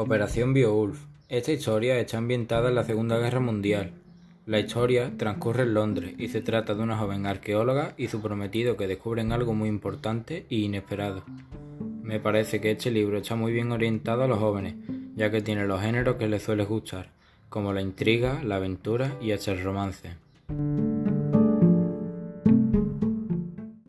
Operación Beowulf. Esta historia está ambientada en la Segunda Guerra Mundial. La historia transcurre en Londres y se trata de una joven arqueóloga y su prometido que descubren algo muy importante e inesperado. Me parece que este libro está muy bien orientado a los jóvenes, ya que tiene los géneros que les suele gustar, como la intriga, la aventura y hasta el romance.